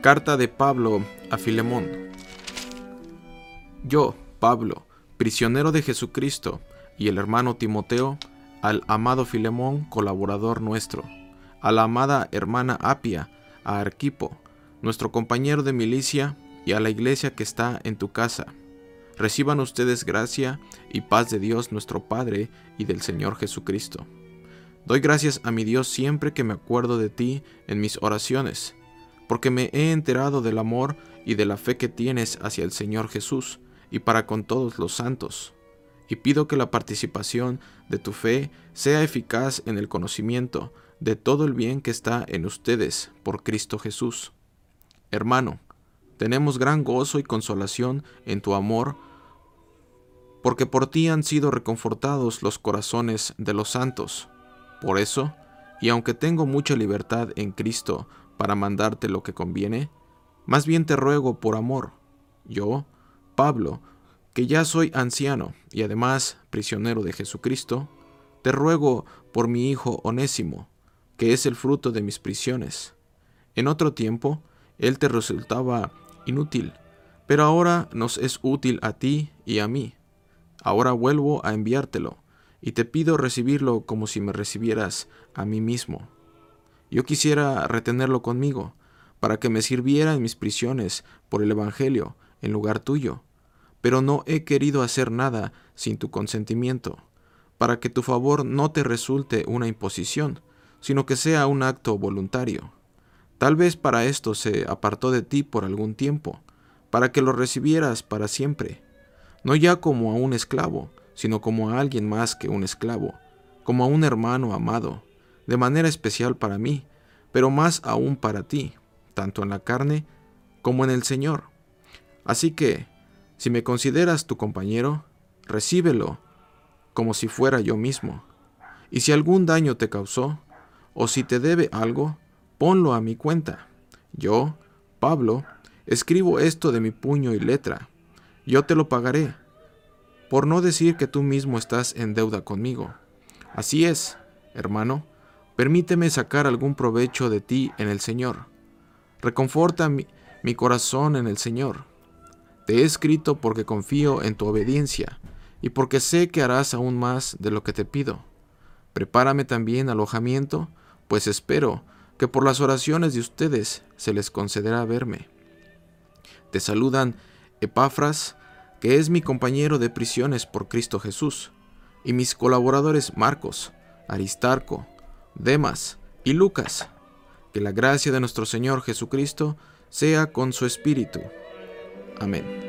Carta de Pablo a Filemón. Yo, Pablo, prisionero de Jesucristo, y el hermano Timoteo, al amado Filemón, colaborador nuestro, a la amada hermana Apia, a Arquipo, nuestro compañero de milicia, y a la iglesia que está en tu casa. Reciban ustedes gracia y paz de Dios nuestro Padre y del Señor Jesucristo. Doy gracias a mi Dios siempre que me acuerdo de ti en mis oraciones porque me he enterado del amor y de la fe que tienes hacia el Señor Jesús y para con todos los santos. Y pido que la participación de tu fe sea eficaz en el conocimiento de todo el bien que está en ustedes por Cristo Jesús. Hermano, tenemos gran gozo y consolación en tu amor, porque por ti han sido reconfortados los corazones de los santos. Por eso, y aunque tengo mucha libertad en Cristo para mandarte lo que conviene, más bien te ruego por amor, yo, Pablo, que ya soy anciano y además prisionero de Jesucristo, te ruego por mi hijo Onésimo, que es el fruto de mis prisiones. En otro tiempo, él te resultaba inútil, pero ahora nos es útil a ti y a mí. Ahora vuelvo a enviártelo, y te pido recibirlo como si me recibieras a mí mismo. Yo quisiera retenerlo conmigo, para que me sirviera en mis prisiones por el Evangelio en lugar tuyo, pero no he querido hacer nada sin tu consentimiento, para que tu favor no te resulte una imposición, sino que sea un acto voluntario. Tal vez para esto se apartó de ti por algún tiempo, para que lo recibieras para siempre, no ya como a un esclavo, sino como a alguien más que un esclavo, como a un hermano amado, de manera especial para mí, pero más aún para ti, tanto en la carne como en el Señor. Así que, si me consideras tu compañero, recíbelo como si fuera yo mismo. Y si algún daño te causó, o si te debe algo, ponlo a mi cuenta. Yo, Pablo, escribo esto de mi puño y letra. Yo te lo pagaré, por no decir que tú mismo estás en deuda conmigo. Así es, hermano, Permíteme sacar algún provecho de ti en el Señor. Reconforta mi, mi corazón en el Señor. Te he escrito porque confío en tu obediencia y porque sé que harás aún más de lo que te pido. Prepárame también alojamiento, pues espero que por las oraciones de ustedes se les concederá verme. Te saludan Epafras, que es mi compañero de prisiones por Cristo Jesús, y mis colaboradores Marcos, Aristarco, Demas y Lucas. Que la gracia de nuestro Señor Jesucristo sea con su Espíritu. Amén.